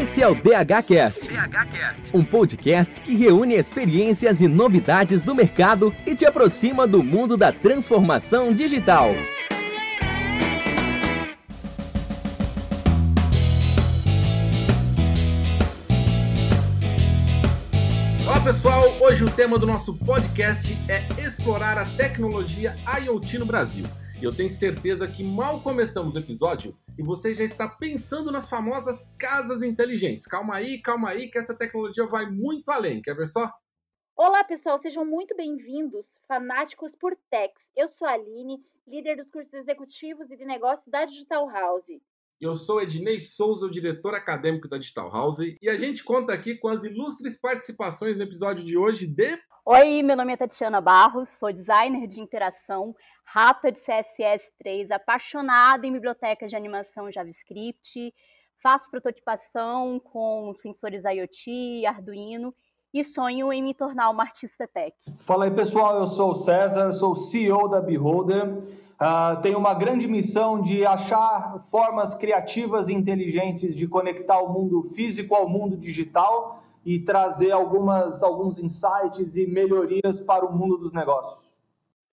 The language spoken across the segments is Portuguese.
Esse é o DHCast, um podcast que reúne experiências e novidades do mercado e te aproxima do mundo da transformação digital. Olá pessoal, hoje o tema do nosso podcast é explorar a tecnologia IoT no Brasil. E eu tenho certeza que mal começamos o episódio e você já está pensando nas famosas casas inteligentes. Calma aí, calma aí, que essa tecnologia vai muito além. Quer ver só? Olá, pessoal, sejam muito bem-vindos, fanáticos por techs. Eu sou a Aline, líder dos cursos executivos e de negócios da Digital House. Eu sou Ednei Souza, o diretor acadêmico da Digital House, e a gente conta aqui com as ilustres participações no episódio de hoje de Oi, meu nome é Tatiana Barros, sou designer de interação, rata de CSS3, apaixonada em bibliotecas de animação JavaScript, faço prototipação com sensores IoT, Arduino e sonho em me tornar uma artista tech. Fala aí pessoal, eu sou o César, sou CEO da Beholder. Uh, tenho uma grande missão de achar formas criativas e inteligentes de conectar o mundo físico ao mundo digital e trazer algumas, alguns insights e melhorias para o mundo dos negócios.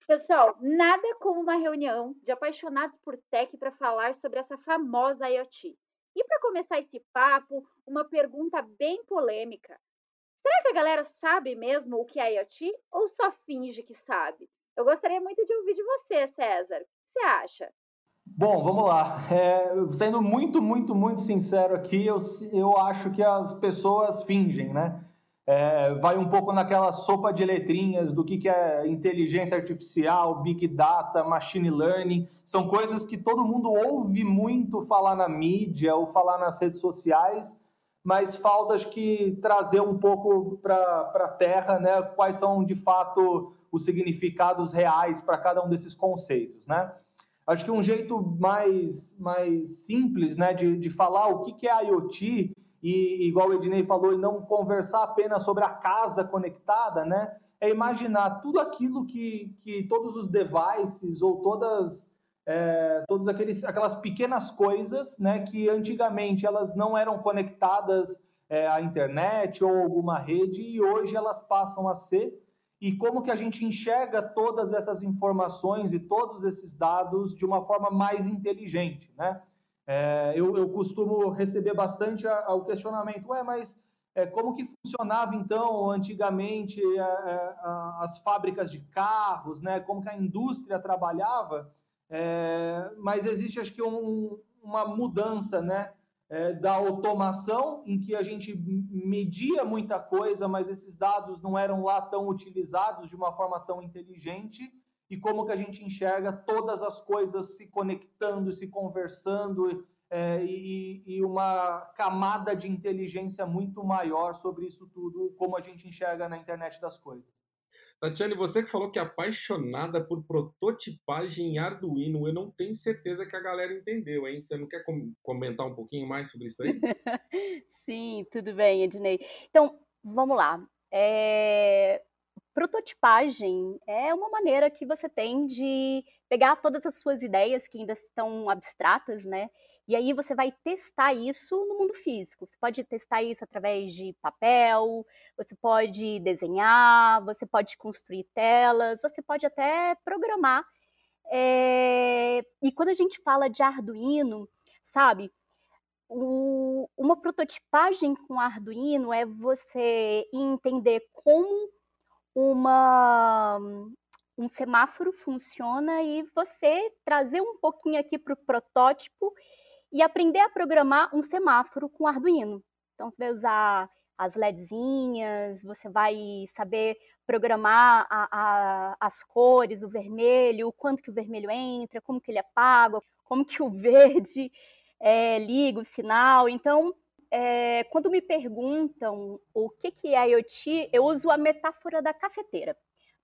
Pessoal, nada como uma reunião de apaixonados por tech para falar sobre essa famosa IoT. E para começar esse papo, uma pergunta bem polêmica. Será que a galera sabe mesmo o que é IoT ou só finge que sabe? Eu gostaria muito de ouvir de você, César. O que você acha? Bom, vamos lá. É, sendo muito, muito, muito sincero aqui, eu, eu acho que as pessoas fingem, né? É, vai um pouco naquela sopa de letrinhas do que, que é inteligência artificial, big data, machine learning. São coisas que todo mundo ouve muito falar na mídia ou falar nas redes sociais, mas falta acho que trazer um pouco para a terra, né? Quais são de fato os significados reais para cada um desses conceitos, né? Acho que um jeito mais, mais simples né, de, de falar o que, que é IoT, e igual o Ednei falou, e não conversar apenas sobre a casa conectada, né? É imaginar tudo aquilo que, que todos os devices ou todas, é, aqueles, aquelas pequenas coisas, né? Que antigamente elas não eram conectadas é, à internet ou alguma rede e hoje elas passam a ser e como que a gente enxerga todas essas informações e todos esses dados de uma forma mais inteligente, né? É, eu, eu, costumo receber bastante o questionamento, ué, mas é, como que funcionava então antigamente a, é, é, a, as fábricas de carros, né? Como que a indústria trabalhava? É, mas existe, acho que, um, uma mudança, né? é, da automação, em que a gente media muita coisa, mas esses dados não eram lá tão utilizados de uma forma tão inteligente, e como que a gente enxerga todas as coisas se conectando, se conversando, é, e, e, uma camada de inteligência muito maior sobre isso tudo, como a gente enxerga na internet das coisas. Tatiane, você que falou que é apaixonada por prototipagem em Arduino, eu não tenho certeza que a galera entendeu, hein? Você não quer com comentar um pouquinho mais sobre isso aí? Sim, tudo bem, Ednei. Então, vamos lá. É... Prototipagem é uma maneira que você tem de pegar todas as suas ideias que ainda estão abstratas, né? E aí você vai testar isso no mundo físico. Você pode testar isso através de papel, você pode desenhar, você pode construir telas, você pode até programar. É... E quando a gente fala de Arduino, sabe, o... uma prototipagem com Arduino é você entender como uma um semáforo funciona e você trazer um pouquinho aqui para o protótipo e aprender a programar um semáforo com Arduino. Então, você vai usar as LEDzinhas, você vai saber programar a, a, as cores, o vermelho, o quanto que o vermelho entra, como que ele apaga, como que o verde é, liga o sinal. Então, é, quando me perguntam o que, que é IoT, eu uso a metáfora da cafeteira.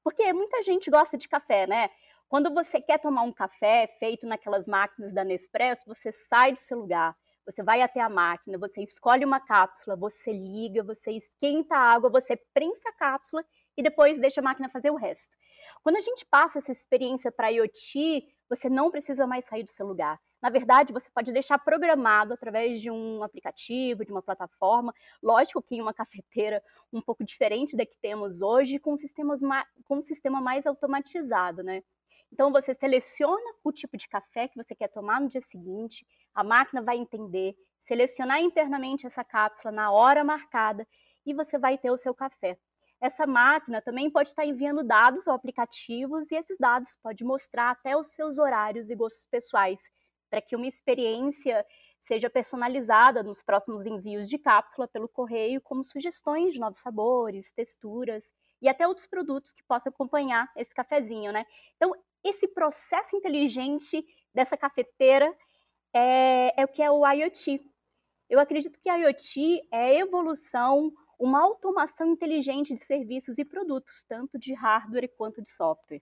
Porque muita gente gosta de café, né? Quando você quer tomar um café feito naquelas máquinas da Nespresso, você sai do seu lugar, você vai até a máquina, você escolhe uma cápsula, você liga, você esquenta a água, você prensa a cápsula e depois deixa a máquina fazer o resto. Quando a gente passa essa experiência para IoT, você não precisa mais sair do seu lugar. Na verdade, você pode deixar programado através de um aplicativo, de uma plataforma. Lógico que em uma cafeteira um pouco diferente da que temos hoje, com, sistemas com um sistema mais automatizado, né? Então você seleciona o tipo de café que você quer tomar no dia seguinte, a máquina vai entender, selecionar internamente essa cápsula na hora marcada e você vai ter o seu café. Essa máquina também pode estar enviando dados ou aplicativos e esses dados pode mostrar até os seus horários e gostos pessoais para que uma experiência seja personalizada nos próximos envios de cápsula pelo correio, como sugestões de novos sabores, texturas e até outros produtos que possam acompanhar esse cafezinho, né? Então, esse processo inteligente dessa cafeteira é, é o que é o IoT. Eu acredito que IoT é evolução, uma automação inteligente de serviços e produtos, tanto de hardware quanto de software.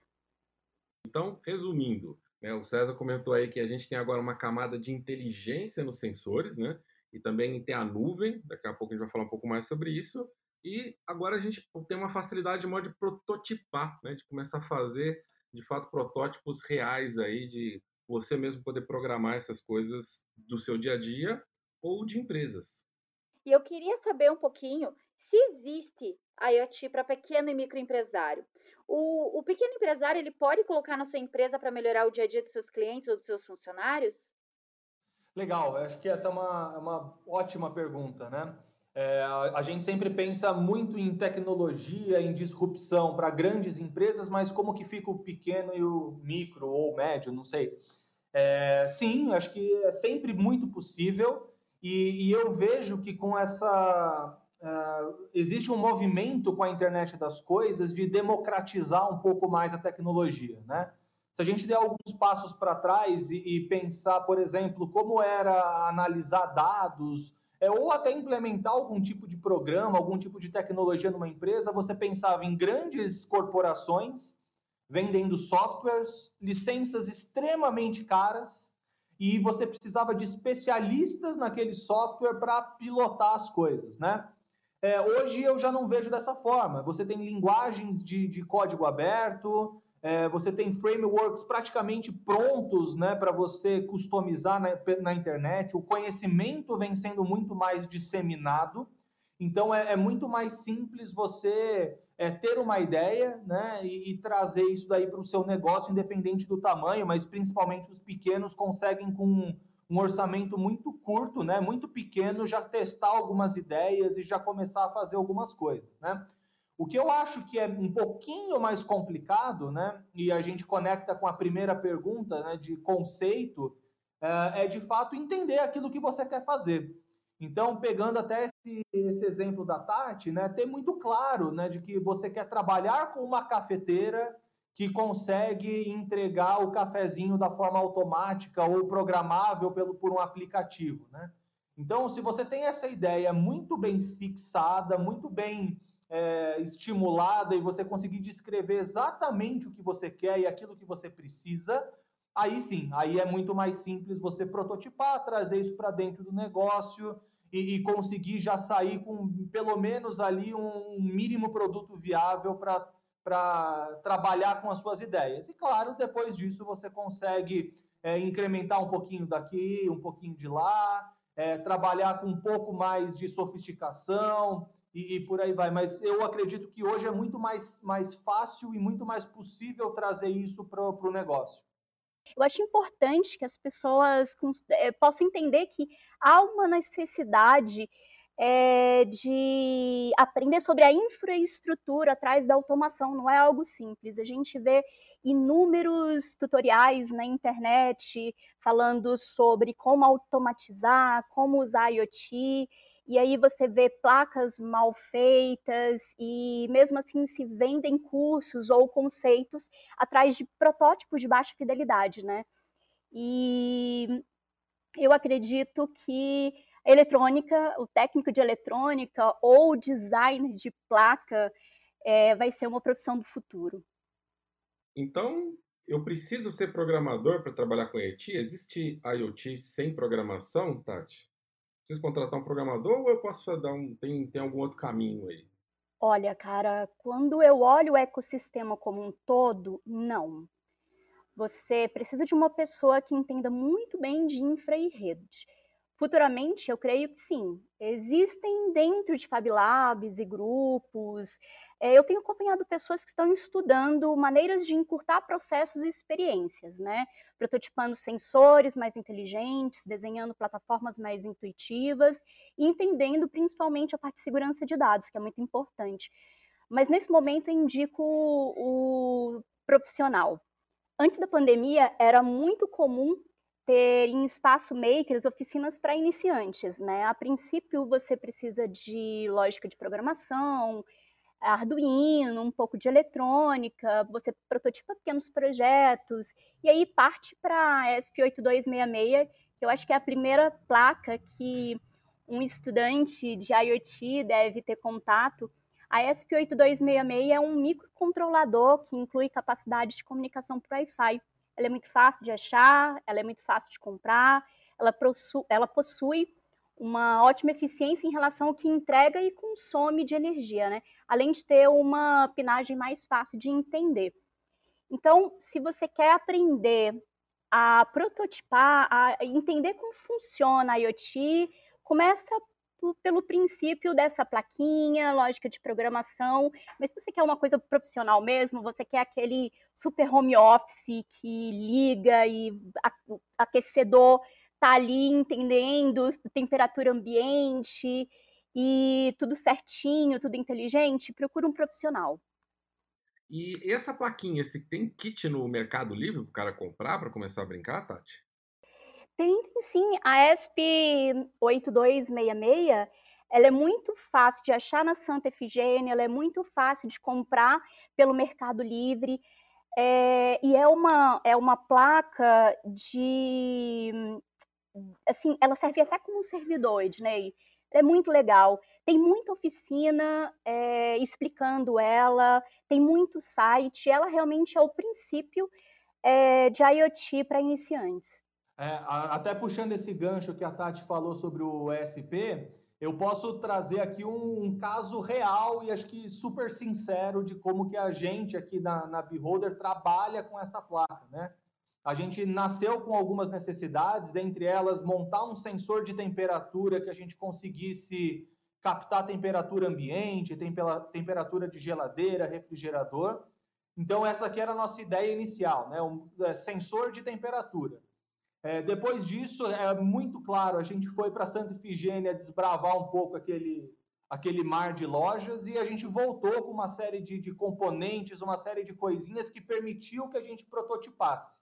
Então, resumindo, né? O César comentou aí que a gente tem agora uma camada de inteligência nos sensores, né? E também tem a nuvem, daqui a pouco a gente vai falar um pouco mais sobre isso. E agora a gente tem uma facilidade de de prototipar, né? De começar a fazer, de fato, protótipos reais aí, de você mesmo poder programar essas coisas do seu dia a dia ou de empresas. E eu queria saber um pouquinho se existe IoT para pequeno e microempresário. O, o pequeno empresário ele pode colocar na sua empresa para melhorar o dia a dia dos seus clientes ou dos seus funcionários? Legal, acho que essa é uma, é uma ótima pergunta, né? É, a gente sempre pensa muito em tecnologia, em disrupção para grandes empresas, mas como que fica o pequeno e o micro ou médio, não sei. É, sim, acho que é sempre muito possível e, e eu vejo que com essa Uh, existe um movimento com a internet das coisas de democratizar um pouco mais a tecnologia, né? Se a gente der alguns passos para trás e, e, pensar, por exemplo, como era analisar dados, é, ou até implementar algum tipo de programa, algum tipo de tecnologia numa empresa, você pensava em grandes corporações vendendo softwares, licenças extremamente caras, e você precisava de especialistas naquele software para pilotar as coisas, né? É, hoje eu já não vejo dessa forma. Você tem linguagens de, de código aberto, é, você tem frameworks praticamente prontos né, para você customizar na, na, internet. O conhecimento vem sendo muito mais disseminado. Então é, é muito mais simples você é, ter uma ideia né, e, e trazer isso daí para o seu negócio, independente do tamanho, mas principalmente os pequenos conseguem com um orçamento muito curto, né, muito pequeno, já testar algumas ideias e já começar a fazer algumas coisas, né? O que eu acho que é um pouquinho mais complicado, né, e a gente conecta com a primeira pergunta, né, de conceito, é, é de fato entender aquilo que você quer fazer. Então, pegando até esse, esse exemplo da Tati, né, ter muito claro, né, de que você quer trabalhar com uma cafeteira que consegue entregar o cafezinho da forma automática ou programável pelo, por um aplicativo, né? Então, se você tem essa ideia muito bem fixada, muito bem é, estimulada e você conseguir descrever exatamente o que você quer e aquilo que você precisa, aí sim, aí é muito mais simples você prototipar, trazer isso para dentro do negócio e, e, conseguir já sair com pelo menos ali um mínimo produto viável para trabalhar com as suas ideias. E claro, depois disso você consegue é, incrementar um pouquinho daqui, um pouquinho de lá, é, trabalhar com um pouco mais de sofisticação e, e, por aí vai. Mas eu acredito que hoje é muito mais, mais fácil e muito mais possível trazer isso para o negócio. Eu acho importante que as pessoas é, possam entender que há uma necessidade é, de aprender sobre a infraestrutura atrás da automação, não é algo simples. A gente vê inúmeros tutoriais na internet falando sobre como automatizar, como usar IoT, e aí você vê placas mal feitas e mesmo assim se vendem cursos ou conceitos atrás de protótipos de baixa fidelidade, né? E eu acredito que eletrônica, o técnico de eletrônica ou o designer de placa é, vai ser uma profissão do futuro. Então, eu preciso ser programador para trabalhar com IoT? Existe IoT sem programação, Tati? Preciso contratar um programador ou eu posso dar um. Tem, tem algum outro caminho aí? Olha, cara, quando eu olho o ecossistema como um todo, não. você precisa de uma pessoa que entenda muito bem de infra e rede. Futuramente, eu creio que sim, existem dentro de Fab Labs e grupos. É, eu tenho acompanhado pessoas que estão estudando maneiras de encurtar processos e experiências, né? Prototipando sensores mais inteligentes, desenhando plataformas mais intuitivas e entendendo principalmente a parte de segurança de dados, que é muito importante. Mas nesse momento eu indico o profissional. Antes da pandemia, era muito comum ter em espaço makers oficinas para iniciantes, né? A princípio você precisa de lógica de programação, Arduino, um pouco de eletrônica, você prototipa pequenos projetos e aí parte para a ESP8266, que eu acho que é a primeira placa que um estudante de IoT deve ter contato. A ESP8266 é um microcontrolador que inclui capacidade de comunicação por Wi-Fi ela é muito fácil de achar, ela é muito fácil de comprar, ela, possui, ela possui uma ótima eficiência em relação ao que entrega e consome de energia, né? Além de ter uma pinagem mais fácil de entender. Então, se você quer aprender a prototipar, a entender como funciona a IoT, começa pelo princípio dessa plaquinha, lógica de programação, mas se você quer uma coisa profissional mesmo, você quer aquele super home office que liga e aquecedor tá ali entendendo temperatura ambiente e tudo certinho, tudo inteligente, procura um profissional. E essa plaquinha, se tem kit no Mercado Livre para o cara comprar para começar a brincar, Tati? Tem sim, a ESP8266, ela é muito fácil de achar na Santa Efigênia, ela é muito fácil de comprar pelo Mercado Livre, é, e é uma, é uma placa de, assim, ela serve até como um servidor, Ednei, é muito legal. Tem muita oficina é, explicando ela, tem muito site, ela realmente é o princípio é, de IoT para iniciantes. É, até puxando esse gancho que a Tati falou sobre o ESP, eu posso trazer aqui um, um, caso real e acho que super sincero de como que a gente aqui na, na Beholder trabalha com essa placa, né? A gente nasceu com algumas necessidades, dentre elas montar um sensor de temperatura que a gente conseguisse captar temperatura ambiente, temperatura de geladeira, refrigerador. Então essa aqui era a nossa ideia inicial, né? Um é, sensor de temperatura. É, depois disso, é muito claro, a gente foi para Santa Ifigênia desbravar um pouco aquele, aquele mar de lojas e a gente voltou com uma série de, de componentes, uma série de coisinhas que permitiu que a gente prototipasse.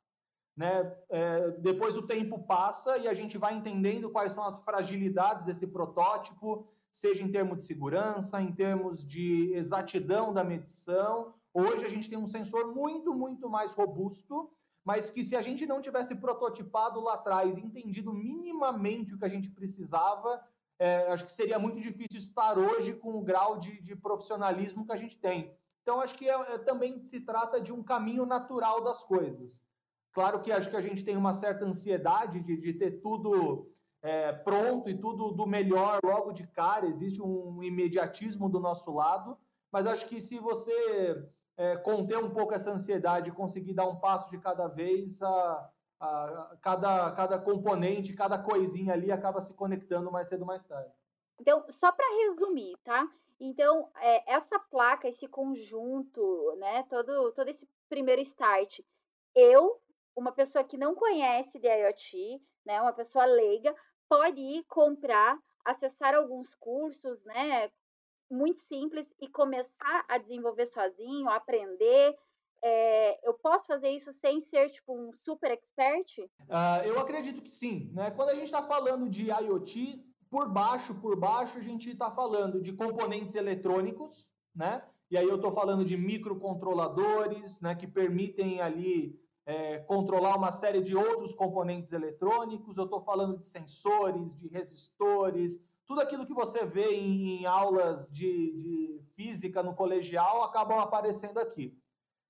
Né? É, depois o tempo passa e a gente vai entendendo quais são as fragilidades desse protótipo, seja em termos de segurança, em termos de exatidão da medição. Hoje a gente tem um sensor muito, muito mais robusto mas que se a gente não tivesse prototipado lá atrás, entendido minimamente o que a gente precisava, é, acho que seria muito difícil estar hoje com o grau de, de profissionalismo que a gente tem. Então, acho que é, é, também se trata de um caminho natural das coisas. Claro que acho que a gente tem uma certa ansiedade de, de ter tudo é, pronto e tudo do melhor logo de cara, existe um imediatismo do nosso lado, mas acho que se você é, conter um pouco essa ansiedade, conseguir dar um passo de cada vez, a, a, cada, cada componente, cada coisinha ali acaba se conectando mais cedo ou mais tarde. Então, só para resumir, tá? Então, é, essa placa, esse conjunto, né, todo, todo esse primeiro start, eu, uma pessoa que não conhece de IoT, né, uma pessoa leiga, pode ir comprar, acessar alguns cursos, né, muito simples e começar a desenvolver sozinho, aprender. É, eu posso fazer isso sem ser tipo um super expert? Uh, eu acredito que sim. Né? Quando a gente está falando de IoT, por baixo, por baixo, a gente está falando de componentes eletrônicos, né? E aí eu estou falando de microcontroladores, né, que permitem ali é, controlar uma série de outros componentes eletrônicos. Eu estou falando de sensores, de resistores, tudo aquilo que você vê em, em aulas de, de, física no colegial acabam aparecendo aqui.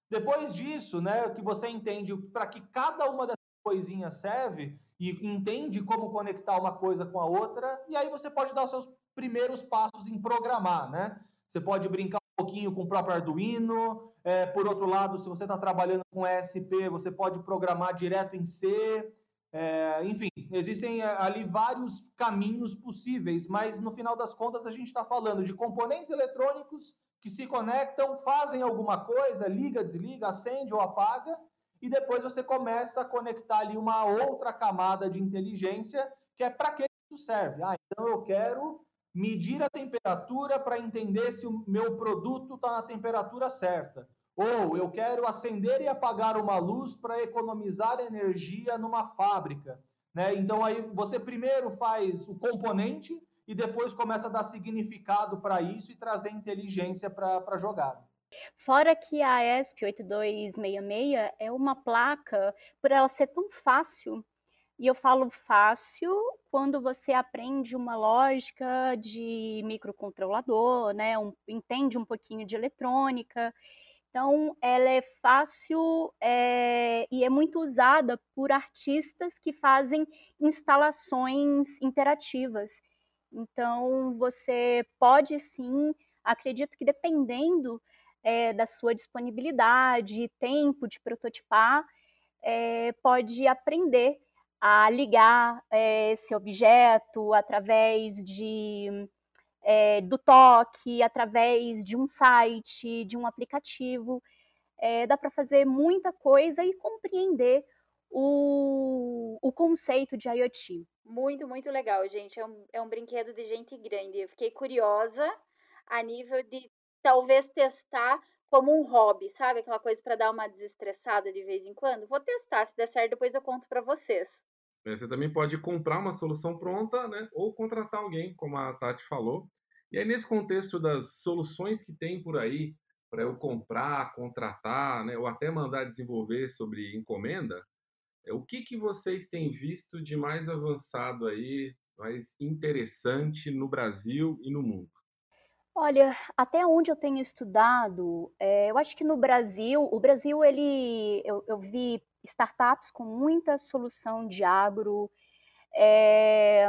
Depois disso, né, que você entende para que cada uma dessas coisinhas serve e entende como conectar uma coisa com a outra, e aí você pode dar os seus primeiros passos em programar, né? Você pode brincar pouquinho com o próprio Arduino. É, por outro lado, se você está trabalhando com ESP, você pode programar direto em C. É, enfim, existem é, ali vários caminhos possíveis, mas no final das contas a gente está falando de componentes eletrônicos que se conectam, fazem alguma coisa, liga, desliga, acende ou apaga, e depois você começa a conectar ali uma outra camada de inteligência, que é para que isso serve. Ah, então eu quero medir a temperatura para entender se o meu produto está na temperatura certa. Ou eu quero acender e apagar uma luz para economizar energia numa fábrica. Né? Então aí você primeiro faz o componente e depois começa a dar significado para isso e trazer inteligência para a jogada. Fora que a ESP8266 é uma placa, por ela ser tão fácil, e eu falo fácil quando você aprende uma lógica de microcontrolador, né? Um, entende um pouquinho de eletrônica. Então, ela é fácil é, e é muito usada por artistas que fazem instalações interativas. Então, você pode sim, acredito que dependendo é, da sua disponibilidade, tempo de prototipar, é, pode aprender a ligar é, esse objeto através de é, do toque, através de um site, de um aplicativo. É, dá para fazer muita coisa e compreender o, o conceito de IoT. Muito, muito legal, gente. É um, é um brinquedo de gente grande. Eu fiquei curiosa a nível de talvez testar como um hobby, sabe? Aquela coisa para dar uma desestressada de vez em quando. Vou testar, se der certo, depois eu conto para vocês. É, você também pode comprar uma solução pronta, né? Ou contratar alguém, como a Tati falou. E aí, nesse contexto das soluções que tem por aí para eu comprar, contratar, né? Ou até mandar desenvolver sobre encomenda, é, o que, que vocês têm visto de mais avançado aí, mais interessante no Brasil e no mundo? Olha, até onde eu tenho estudado, é, eu acho que no Brasil, o Brasil, ele, eu, eu vi startups com muita solução de agro, é,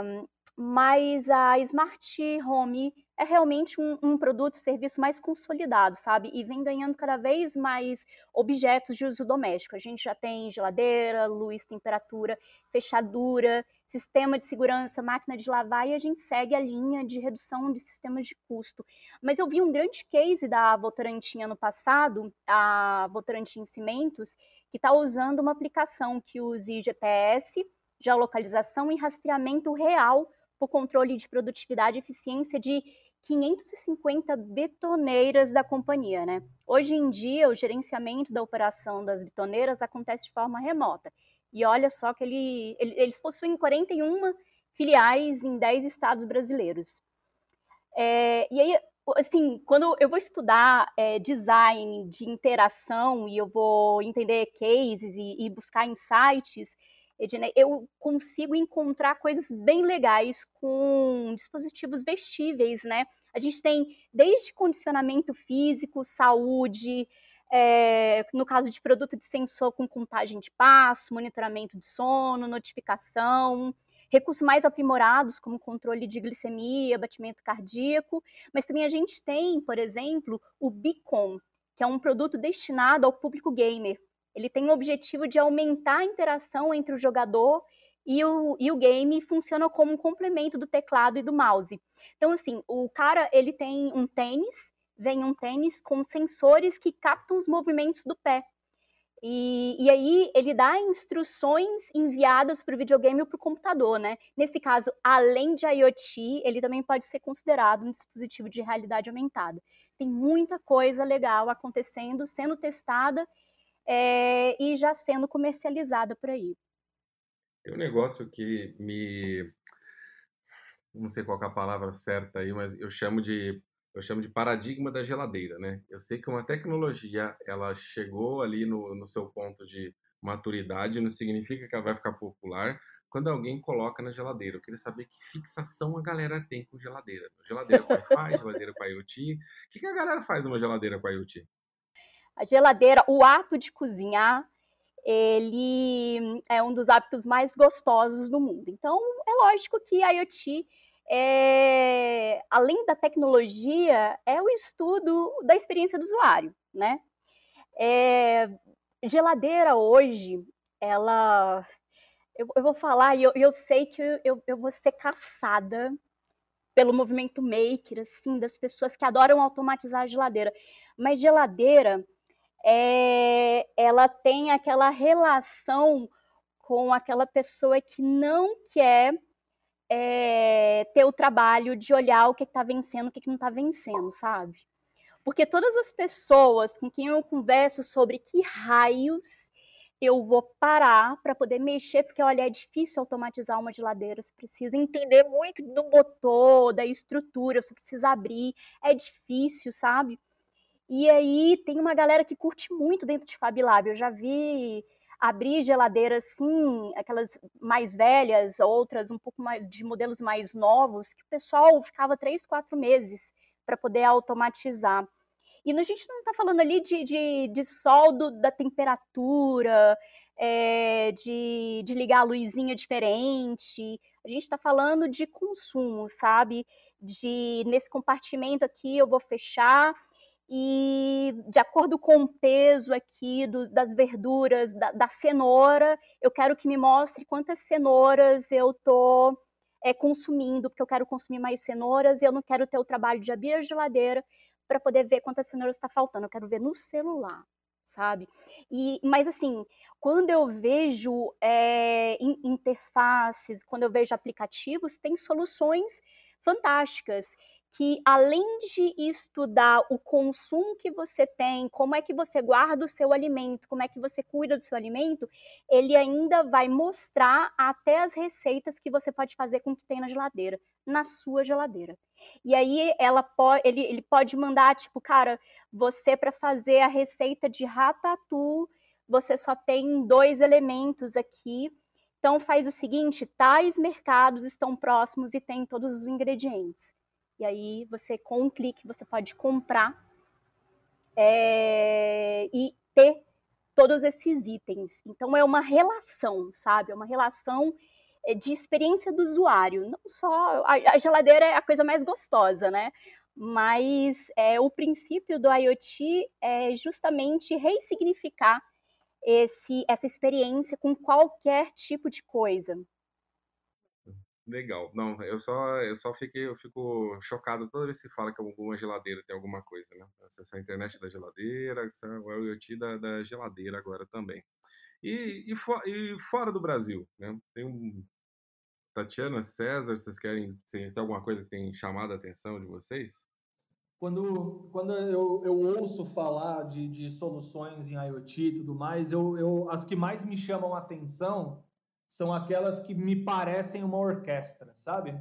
mas a Smart Home é realmente um, um produto, serviço mais consolidado, sabe? E vem ganhando cada vez mais objetos de uso doméstico. A gente já tem geladeira, luz, temperatura, fechadura, sistema de segurança, máquina de lavar e a gente segue a linha de redução de sistemas de custo. Mas eu vi um grande case da Votorantim ano passado, a Votorantim Cimentos, que está usando uma aplicação que use GPS, geolocalização e rastreamento real para o controle de produtividade e eficiência de 550 betoneiras da companhia, né? Hoje em dia, o gerenciamento da operação das betoneiras acontece de forma remota. E olha só que ele, eles possuem 41 filiais em 10 estados brasileiros. É, e aí, assim, quando eu vou estudar é, design de interação e eu vou entender cases e, e buscar insights, Ednei, eu consigo encontrar coisas bem legais com dispositivos vestíveis, né? A gente tem desde condicionamento físico, saúde, é, no caso de produto de sensor com contagem de passo, monitoramento de sono, notificação, recursos mais aprimorados como controle de glicemia, batimento cardíaco, mas também a gente tem, por exemplo, o Beacon, que é um produto destinado ao público gamer. Ele tem o objetivo de aumentar a interação entre o jogador e o, e o game funciona como um complemento do teclado e do mouse. Então, assim, o cara, ele tem um tênis, vem um tênis com sensores que captam os movimentos do pé. E, e aí ele dá instruções enviadas para o videogame ou para o computador, né? Nesse caso, além de IoT, ele também pode ser considerado um dispositivo de realidade aumentada. Tem muita coisa legal acontecendo, sendo testada é, e já sendo comercializada por aí. Tem um negócio que me. Não sei qual é a palavra certa aí, mas eu chamo de eu chamo de paradigma da geladeira, né? Eu sei que uma tecnologia ela chegou ali no, no seu ponto de maturidade, não significa que ela vai ficar popular quando alguém coloca na geladeira. Eu queria saber que fixação a galera tem com geladeira. Geladeira com Wi-Fi, geladeira com IoT. O que, que a galera faz numa geladeira com IoT? A geladeira, o ato de cozinhar, ele é um dos hábitos mais gostosos do mundo. Então, é lógico que a IoT é, além da tecnologia, é o estudo da experiência do usuário, né? É, geladeira hoje, ela. Eu, eu vou falar e eu, eu, sei que eu, eu vou ser caçada pelo movimento maker, assim, das pessoas que adoram automatizar a geladeira. Mas geladeira, é, ela tem aquela relação com aquela pessoa que não quer é, ter o trabalho de olhar o que está vencendo, o que, que não está vencendo, sabe? Porque todas as pessoas com quem eu converso sobre que raios eu vou parar para poder mexer, porque olha, é difícil automatizar uma geladeira, você precisa entender muito do motor, da estrutura, você precisa abrir, é difícil, sabe? E aí tem uma galera que curte muito dentro de FabLab, eu já vi abrir geladeiras assim, aquelas mais velhas, outras um pouco mais de modelos mais novos, que o pessoal ficava três, quatro meses para poder automatizar. E a gente não está falando ali de, de, de soldo da temperatura, é, de, de ligar a luzinha diferente. A gente está falando de consumo, sabe? De nesse compartimento aqui eu vou fechar e de acordo com o peso aqui do, das verduras, da, da, cenoura, eu quero que me mostre quantas cenouras eu tô é, consumindo, porque eu quero consumir mais cenouras e eu não quero ter o trabalho de abrir a geladeira para poder ver quantas cenouras está faltando, eu quero ver no celular, sabe? E, mas assim, quando eu vejo é, interfaces, quando eu vejo aplicativos, tem soluções fantásticas que além de estudar o consumo que você tem, como é que você guarda o seu alimento, como é que você cuida do seu alimento, ele ainda vai mostrar até as receitas que você pode fazer com o que tem na geladeira, na sua geladeira. E aí ela ele, ele pode mandar tipo, cara, você para fazer a receita de ratatouille, você só tem dois elementos aqui. Então faz o seguinte, tais mercados estão próximos e tem todos os ingredientes. E aí você, com um clique, você pode comprar é, e ter todos esses itens. Então é uma relação, sabe? É uma relação eh, de experiência do usuário. Não só a, geladeira é a coisa mais gostosa, né? Mas é, o princípio do IoT é justamente ressignificar esse, essa experiência com qualquer tipo de coisa. Legal. Não, eu só, eu só fiquei, eu fico chocado toda vez que fala que alguma geladeira tem alguma coisa, né? Essa internet da geladeira, essa o IoT da, da geladeira agora também. E, e, e, fora do Brasil, né? Tem um. Tatiana, César, vocês querem. Tem alguma coisa que tem chamado a atenção de vocês? Quando, quando eu, eu ouço falar de, de soluções em IoT e tudo mais, eu, eu, as que mais me chamam a atenção são aquelas que me parecem uma orquestra, sabe?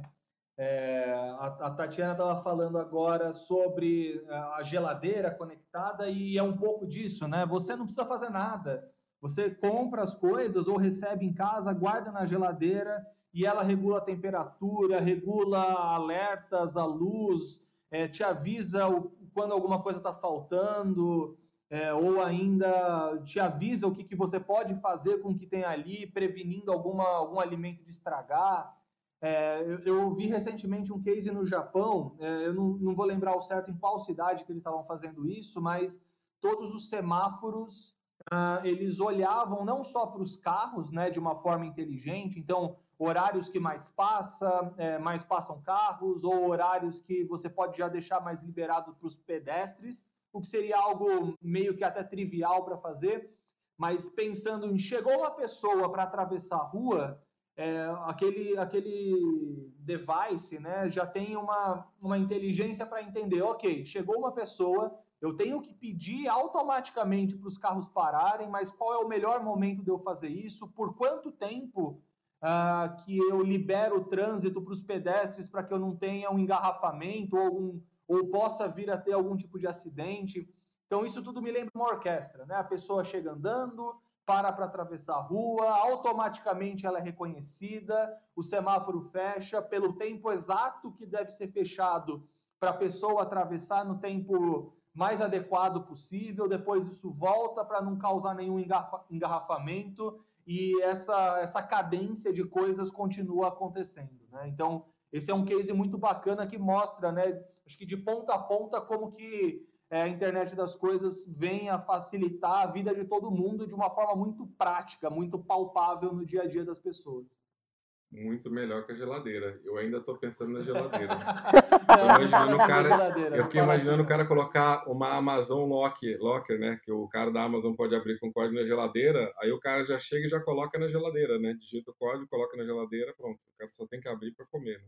É, a, a, Tatiana estava falando agora sobre é, a geladeira conectada e é um pouco disso, né? Você não precisa fazer nada. Você compra as coisas ou recebe em casa, guarda na geladeira e ela regula a temperatura, regula alertas, a luz, é, te avisa o, quando alguma coisa está faltando é, ou ainda te avisa o que, que você pode fazer com o que tem ali, prevenindo alguma, algum alimento de estragar. É, eu, eu, vi recentemente um case no Japão, é, eu não, não, vou lembrar o certo em qual cidade que eles estavam fazendo isso, mas todos os semáforos ah, eles olhavam não só para os carros, né, de uma forma inteligente, então horários que mais passa, é, mais passam carros, ou horários que você pode já deixar mais liberados para os pedestres, o que seria algo meio que até trivial para fazer, mas pensando em chegou uma pessoa para atravessar a rua, é, aquele, aquele device né, já tem uma, uma inteligência para entender, ok, chegou uma pessoa, eu tenho que pedir automaticamente para os carros pararem, mas qual é o melhor momento de eu fazer isso? Por quanto tempo uh, que eu libero o trânsito para os pedestres para que eu não tenha um engarrafamento ou algum ou possa vir a ter algum tipo de acidente. Então, isso tudo me lembra uma orquestra, né? A pessoa chega andando, para para atravessar a rua, automaticamente ela é reconhecida, o semáforo fecha pelo tempo exato que deve ser fechado para a pessoa atravessar no tempo mais adequado possível, depois isso volta para não causar nenhum engarrafamento e essa, essa cadência de coisas continua acontecendo. Né? Então, esse é um case muito bacana que mostra, né, acho que de ponta a ponta, como que é, a internet das coisas vem a facilitar a vida de todo mundo de uma forma muito prática, muito palpável no dia a dia das pessoas. Muito melhor que a geladeira. Eu ainda estou pensando na geladeira. Não, imaginando o cara, geladeira, eu fiquei imaginando o cara colocar uma Amazon Locker, Locker, né? Que o cara da Amazon pode abrir com código na geladeira. Aí o cara já chega e já coloca na geladeira, né? Digita o código, coloca na geladeira, pronto. O cara só tem que abrir para comer. Né?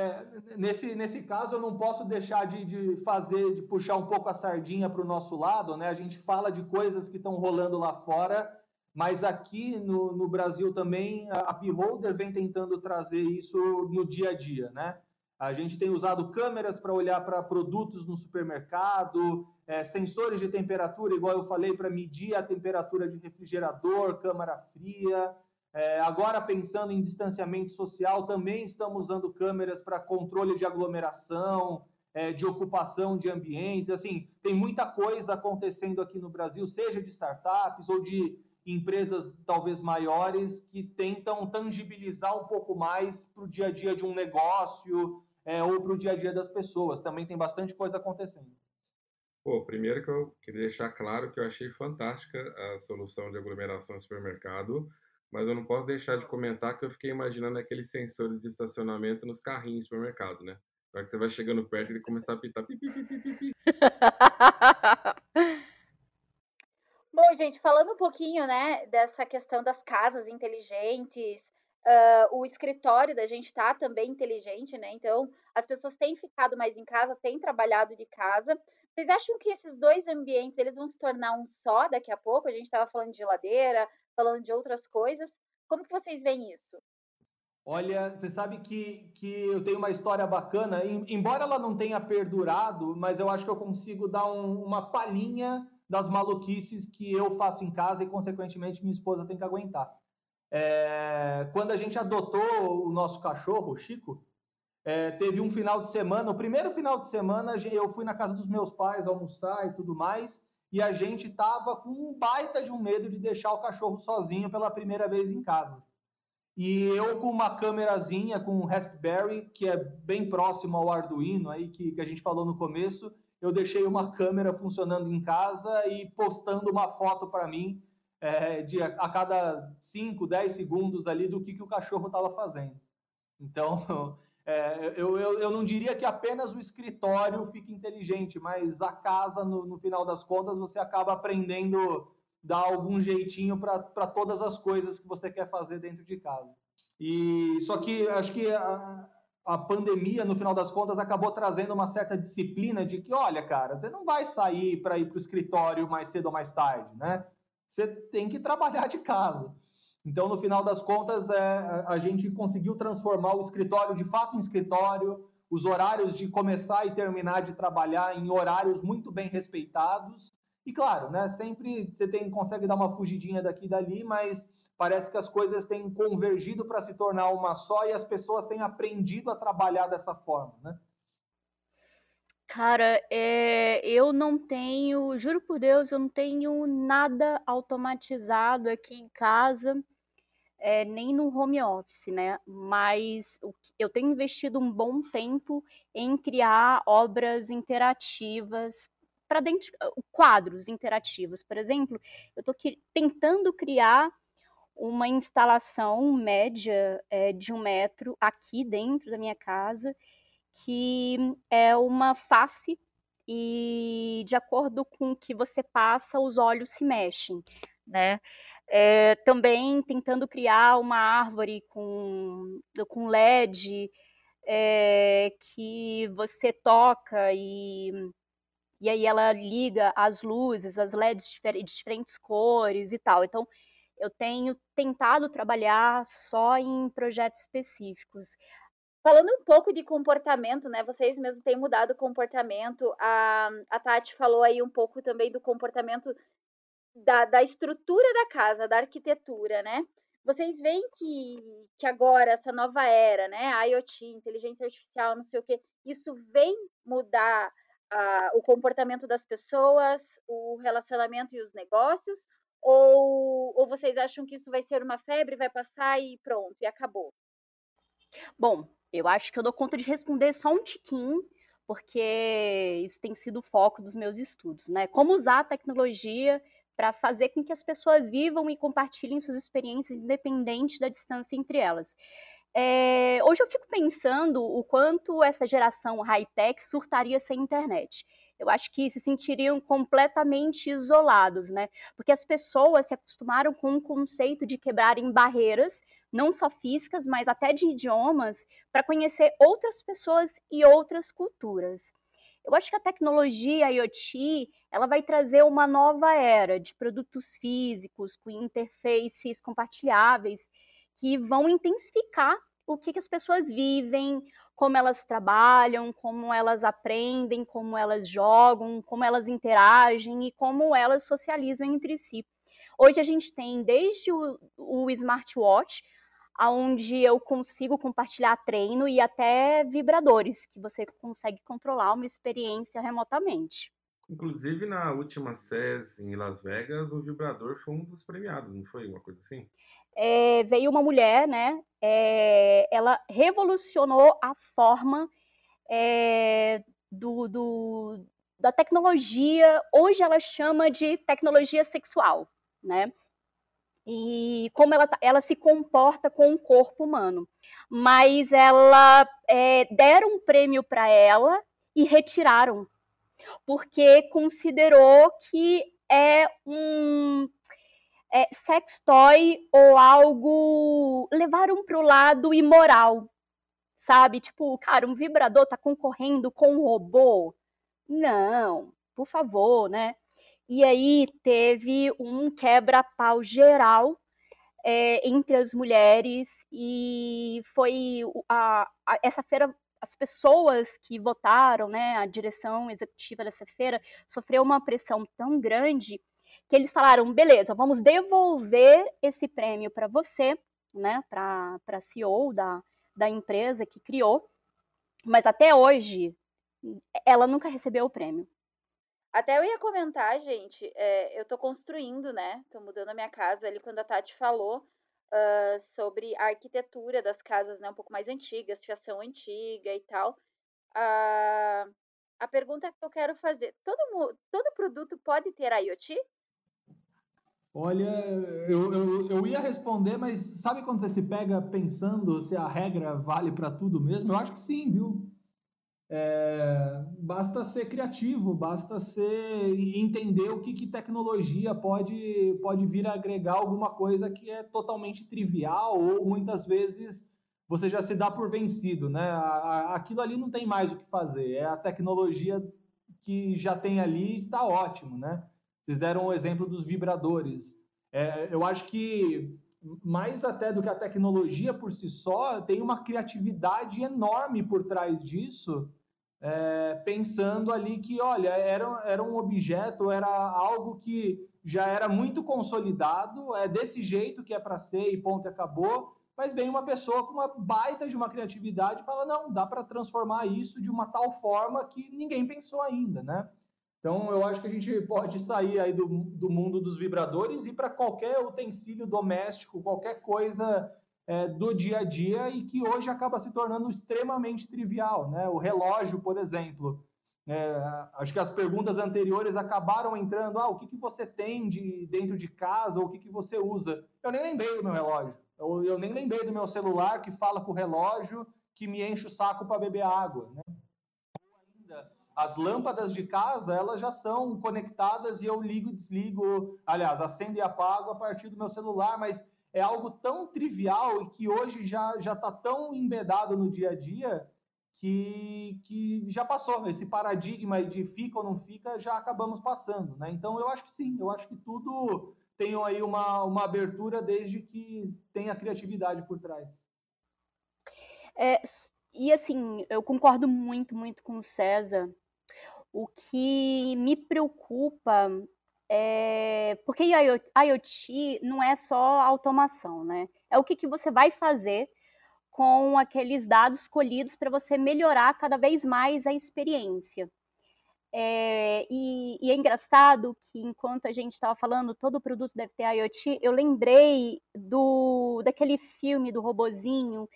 É, nesse, nesse caso, eu não posso deixar de, de fazer, de puxar um pouco a sardinha para o nosso lado, né? A gente fala de coisas que estão rolando lá fora, mas aqui no, no Brasil também a, Beholder vem tentando trazer isso no dia a dia, né? A gente tem usado câmeras para olhar para produtos no supermercado, é, sensores de temperatura, igual eu falei, para medir a temperatura de refrigerador, câmara fria. É, agora, pensando em distanciamento social, também estamos usando câmeras para controle de aglomeração, é, de ocupação de ambientes. Assim, tem muita coisa acontecendo aqui no Brasil, seja de startups ou de empresas talvez maiores que tentam tangibilizar um pouco mais para o dia a dia de um negócio é, ou para o dia a dia das pessoas. Também tem bastante coisa acontecendo. Pô, primeiro que eu queria deixar claro que eu achei fantástica a solução de aglomeração no supermercado, mas eu não posso deixar de comentar que eu fiquei imaginando aqueles sensores de estacionamento nos carrinhos do supermercado, né? Na que você vai chegando perto, ele começar a pitar pi, pi, pi. Bom, gente, falando um pouquinho, né, dessa questão das casas inteligentes, ah, o escritório da gente tá também inteligente, né? Então, as pessoas têm ficado mais em casa, têm trabalhado de casa. Vocês acham que esses dois ambientes, eles vão se tornar um só daqui a pouco? A gente estava falando de geladeira, falando de outras coisas. Como que vocês veem isso? Olha, você sabe que, que eu tenho uma história bacana, em- embora ela não tenha perdurado, mas eu acho que eu consigo dar um- uma palhinha das maluquices que eu faço em casa e, consequentemente, minha esposa tem que aguentar. É, quando a gente adotou o nosso cachorro, o Chico, é, teve um final de semana, o primeiro final de semana, eu fui na casa dos meus pais almoçar e tudo mais, e a gente tava com um baita de um medo de deixar o cachorro sozinho pela primeira vez em casa. E eu com uma câmerazinha com um Raspberry, que é bem próximo ao Arduino aí que, que a gente falou no começo, eu deixei uma câmera funcionando em casa e postando uma foto para mim é, de a, cada 5, 10 segundos ali do que, que o cachorro estava fazendo. Então, é, eu, eu, eu não diria que apenas o escritório fica inteligente, mas a casa, no, no final das contas, você acaba aprendendo dar algum jeitinho para todas as coisas que você quer fazer dentro de casa. E só que acho que a, a pandemia, no final das contas, acabou trazendo uma certa disciplina de que, olha, cara, você não vai sair para ir para o escritório mais cedo ou mais tarde, né? Você tem que trabalhar de casa. Então, no final das contas, é, a- gente conseguiu transformar o escritório de fato em escritório, os horários de começar e terminar de trabalhar em horários muito bem respeitados. E claro, né, sempre você tem, consegue dar uma fugidinha daqui e dali, mas parece que as coisas têm convergido para se tornar uma só e as pessoas têm aprendido a trabalhar dessa forma, né? Cara, é, eu não tenho, juro por Deus, eu não tenho nada automatizado aqui em casa, é, nem no home office, né? Mas eu tenho investido um bom tempo em criar obras interativas para dentro, quadros interativos. Por exemplo, eu estou tentando criar uma instalação média é, de um metro aqui dentro da minha casa que é uma face e de acordo com o que você passa, os olhos se mexem, né? É, também tentando criar uma árvore com, com LED é, que você toca e, e aí ela liga as luzes, as LEDs de diferentes cores e tal. Então, eu tenho tentado trabalhar só em projetos específicos. Falando um pouco de comportamento, né? Vocês mesmos têm mudado o comportamento. A, a Tati falou aí um pouco também do comportamento da, da estrutura da casa, da arquitetura, né? Vocês veem que, que agora, essa nova era, né? IoT, inteligência artificial, não sei o quê, isso vem mudar o comportamento das pessoas, o relacionamento e os negócios? Ou, ou vocês acham que isso vai ser uma febre, vai passar e pronto, e acabou? Bom, Eu acho que eu dou conta de responder só um tiquinho, porque isso tem sido o foco dos meus estudos, né? Como usar a tecnologia para fazer com que as pessoas vivam e compartilhem suas experiências independente da distância entre elas. É, hoje eu fico pensando o quanto essa geração high-tech surtaria sem internet. Eu acho que se sentiriam completamente isolados, né? Porque as pessoas se acostumaram com o conceito de quebrarem barreiras não só físicas, mas até de idiomas, para conhecer outras pessoas e outras culturas. Eu acho que a tecnologia IoT ela vai trazer uma nova era de produtos físicos com interfaces compartilháveis que vão intensificar o que, que as pessoas vivem, como elas trabalham, como elas aprendem, como elas jogam, como elas interagem e como elas socializam entre si. Hoje a gente tem desde o, o smartwatch onde eu consigo compartilhar treino e até vibradores, que você consegue controlar uma experiência remotamente. Inclusive, na última CES em Las Vegas, o vibrador foi um dos premiados, não foi uma coisa assim? É, veio uma mulher, né? É, ela revolucionou a forma é, do, do, da tecnologia. Hoje ela chama de tecnologia sexual, né? E como ela, tá, ela se comporta com o corpo humano. Mas ela é, deram um prêmio para ela e retiraram, porque considerou que é um é, sex toy ou algo levaram para o lado imoral, sabe? Tipo, cara, um vibrador tá concorrendo com um robô? Não, por favor, né? E aí teve um quebra-pau geral é, entre as mulheres e foi a, a, essa feira as pessoas que votaram, né, a direção executiva dessa feira sofreu uma pressão tão grande que eles falaram, beleza, vamos devolver esse prêmio para você, né, para a CEO da, da empresa que criou, mas até hoje ela nunca recebeu o prêmio. Até eu ia comentar, gente, é, eu tô construindo, né? Tô mudando a minha casa ali quando a Tati falou uh, sobre a arquitetura das casas, né? Um pouco mais antigas, fiação antiga e tal. Uh, a pergunta que eu quero fazer: todo, todo produto pode ter IoT? Olha, eu, eu, eu ia responder, mas sabe quando você se pega pensando se a regra vale para tudo mesmo? Eu acho que sim, viu? É, basta ser criativo, basta ser entender o que, que, tecnologia pode, pode vir a agregar alguma coisa que é totalmente trivial ou muitas vezes você já se dá por vencido, né? Aquilo ali não tem mais o que fazer, é a tecnologia que já tem ali está ótimo, né? Vocês deram o exemplo dos vibradores. É, eu acho que mais até do que a tecnologia por si só, tem uma criatividade enorme por trás disso é, pensando ali que, olha, era, era um objeto, era algo que já era muito consolidado, é desse jeito que é para ser e ponto e acabou. Mas vem uma pessoa com uma baita de uma criatividade e fala: não, dá para transformar isso de uma tal forma que ninguém pensou ainda, né? Então, eu acho que a gente pode sair aí do, do mundo dos vibradores e para qualquer utensílio doméstico, qualquer coisa é, do dia a dia e que hoje acaba se tornando extremamente trivial. Né? O relógio, por exemplo. É, acho que as perguntas anteriores acabaram entrando. Ah, o que, que você tem de dentro de casa ou o que, que você usa? Eu nem lembrei do meu relógio. Eu, eu nem lembrei do meu celular que fala com o relógio que me enche o saco para beber água. Né? as lâmpadas de casa elas já são conectadas e eu ligo e desligo. Aliás, acendo e apago a partir do meu celular, mas é algo tão trivial e que hoje já já está tão embedado no dia a dia que, que já passou esse paradigma de fica ou não fica já acabamos passando, né? Então eu acho que sim, eu acho que tudo tem aí uma, uma abertura desde que tenha criatividade por trás. É, e assim, eu concordo muito, muito com o César. O que me preocupa é, porque IoT não é só automação, né? É o que, que você vai fazer com aqueles dados colhidos para você melhorar cada vez mais a experiência. É, e, e, é engraçado que enquanto a gente estava falando todo produto deve ter IoT, eu lembrei do daquele filme do robozinho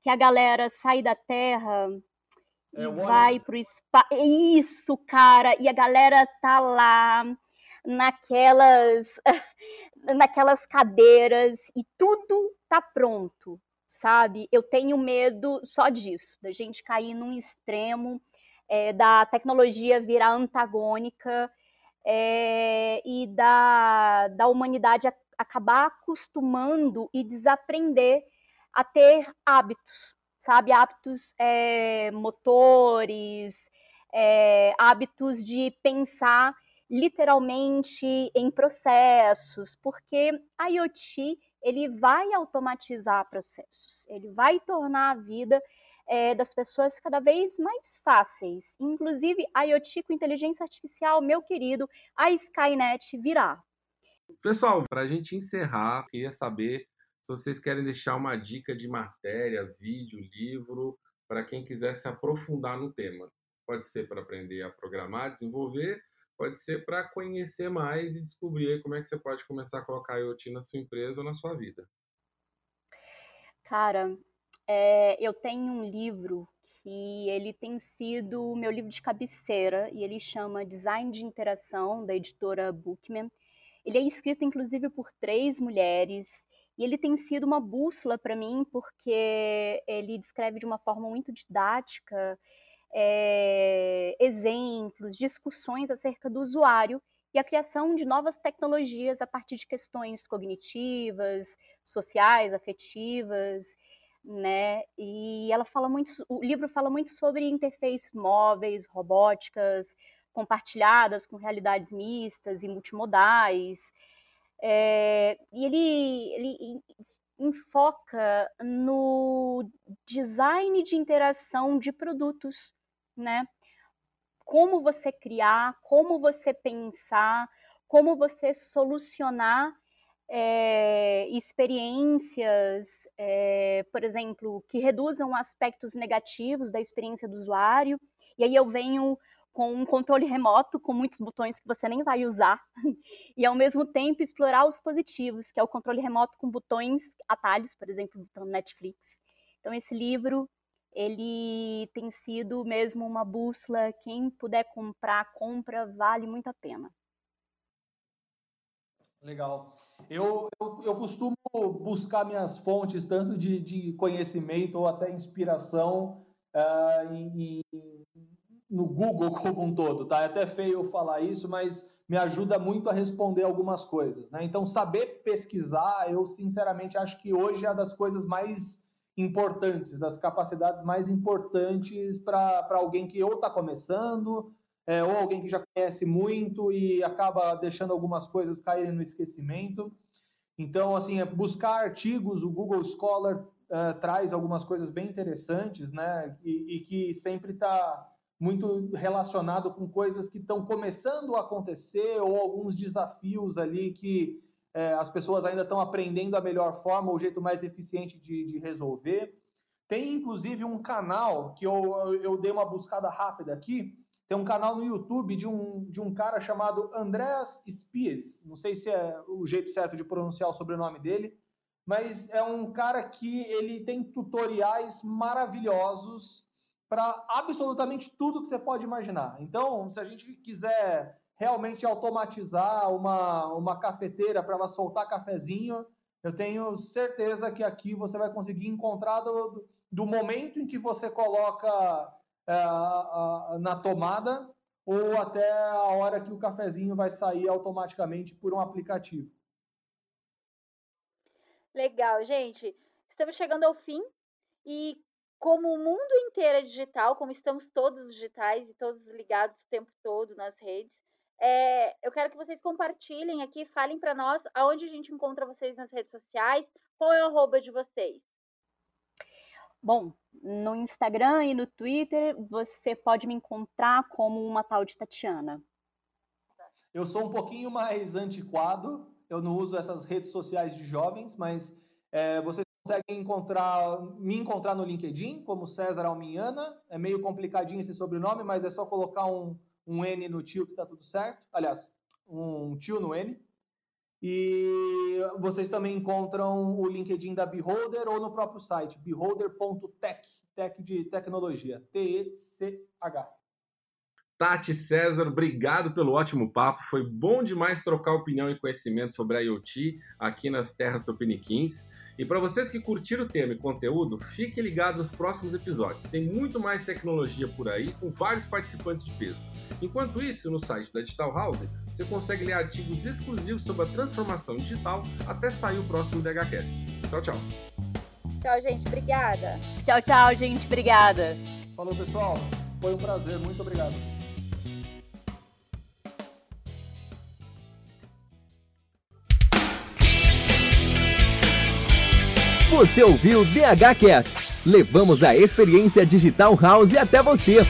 que a galera sai da Terra é, e vai para o espaço. Isso, cara! E a galera tá lá naquelas naquelas cadeiras e tudo tá pronto, sabe? Eu tenho medo só disso, da gente cair num extremo, é, da tecnologia virar antagônica é, e da, da humanidade a, acabar acostumando e desaprender a ter hábitos, sabe? Hábitos é, motores, é, hábitos de pensar literalmente em processos, porque a IoT ele vai automatizar processos, ele vai tornar a vida é, das pessoas cada vez mais fáceis. Inclusive, a IoT com inteligência artificial, meu querido, a Skynet virá. Pessoal, para a gente encerrar, queria saber se vocês querem deixar uma dica de matéria, vídeo, livro, para quem quiser se aprofundar no tema. Pode ser para aprender a programar, desenvolver, pode ser para conhecer mais e descobrir como é que você pode começar a colocar IoT na sua empresa ou na sua vida. Cara, é, eu tenho um livro que ele tem sido meu livro de cabeceira e ele chama Design de Interação, da editora Bookman. Ele é escrito, inclusive, por três mulheres e ele tem sido uma bússola para mim porque ele descreve de uma forma muito didática é, exemplos, discussões acerca do usuário e a criação de novas tecnologias a partir de questões cognitivas, sociais, afetivas, né? E ela fala muito, o livro fala muito sobre interfaces móveis, robóticas, compartilhadas com realidades mistas e multimodais. É, e ele, ele enfoca no design de interação de produtos, né? Como você criar, como você pensar, como você solucionar é, experiências, é, por exemplo, que reduzam aspectos negativos da experiência do usuário. E aí eu venho com um controle remoto, com muitos botões que você nem vai usar, e ao mesmo tempo explorar os positivos, que é o controle remoto com botões, atalhos, por exemplo, o botão Netflix. Então esse livro ele tem sido mesmo uma bússola. Quem puder comprar, compra, vale muito a pena. Legal. Eu, eu, eu costumo buscar minhas fontes, tanto de, de conhecimento ou até inspiração, uh, em, em, no Google como um todo, tá? É até feio falar isso, mas me ajuda muito a responder algumas coisas, né? Então, saber pesquisar, eu sinceramente acho que hoje é uma das coisas mais importantes, das capacidades mais importantes para alguém que ou está começando, é, ou alguém que já conhece muito e acaba deixando algumas coisas caírem no esquecimento. Então, assim, é buscar artigos, o Google Scholar uh, traz algumas coisas bem interessantes, né? E, e que sempre está muito relacionado com coisas que estão começando a acontecer ou alguns desafios ali que é, as pessoas ainda estão aprendendo a melhor forma, o jeito mais eficiente de, de resolver. Tem inclusive um canal que eu, eu dei uma buscada rápida aqui. Tem um canal no YouTube de um, de um cara chamado Andreas Spies. Não sei se é o jeito certo de pronunciar o sobrenome dele, mas é um cara que ele tem tutoriais maravilhosos para absolutamente tudo que você pode imaginar. Então, se a gente quiser realmente automatizar uma, uma cafeteira para ela soltar cafezinho, eu tenho certeza que aqui você vai conseguir encontrar do, do momento em que você coloca é, a, a, na tomada ou até a hora que o cafezinho vai sair automaticamente por um aplicativo. Legal, gente. Estamos chegando ao fim e como o mundo inteiro é digital, como estamos todos digitais e todos ligados o tempo todo nas redes, é, eu quero que vocês compartilhem aqui, falem para nós aonde a gente encontra vocês nas redes sociais, qual é o arroba de vocês. Bom, no Instagram e no Twitter você pode me encontrar como uma tal de Tatiana. Eu sou um pouquinho mais antiquado, eu não uso essas redes sociais de jovens, mas é, vocês conseguem encontrar, me encontrar no LinkedIn como César Alminhana. É meio complicadinho esse sobrenome, mas é só colocar um, um N no tio que tá tudo certo. Aliás, um tio no N. E vocês também encontram o LinkedIn da Beholder ou no próprio site, beholder.tech, tech de tecnologia, T-E-C-H. Tati César, obrigado pelo ótimo papo. Foi bom demais trocar opinião e conhecimento sobre a IoT aqui nas terras tupiniquins. E para vocês que curtiram o tema e conteúdo, fiquem ligados nos próximos episódios. Tem muito mais tecnologia por aí, com vários participantes de peso. Enquanto isso, no site da Digital House, você consegue ler artigos exclusivos sobre a transformação digital até sair o próximo DHCast. Tchau, tchau. Tchau, gente. Obrigada. Tchau, tchau, gente. Obrigada. Falou, pessoal. Foi um prazer. Muito obrigado. Você ouviu DHCast. Levamos a experiência Digital House até você.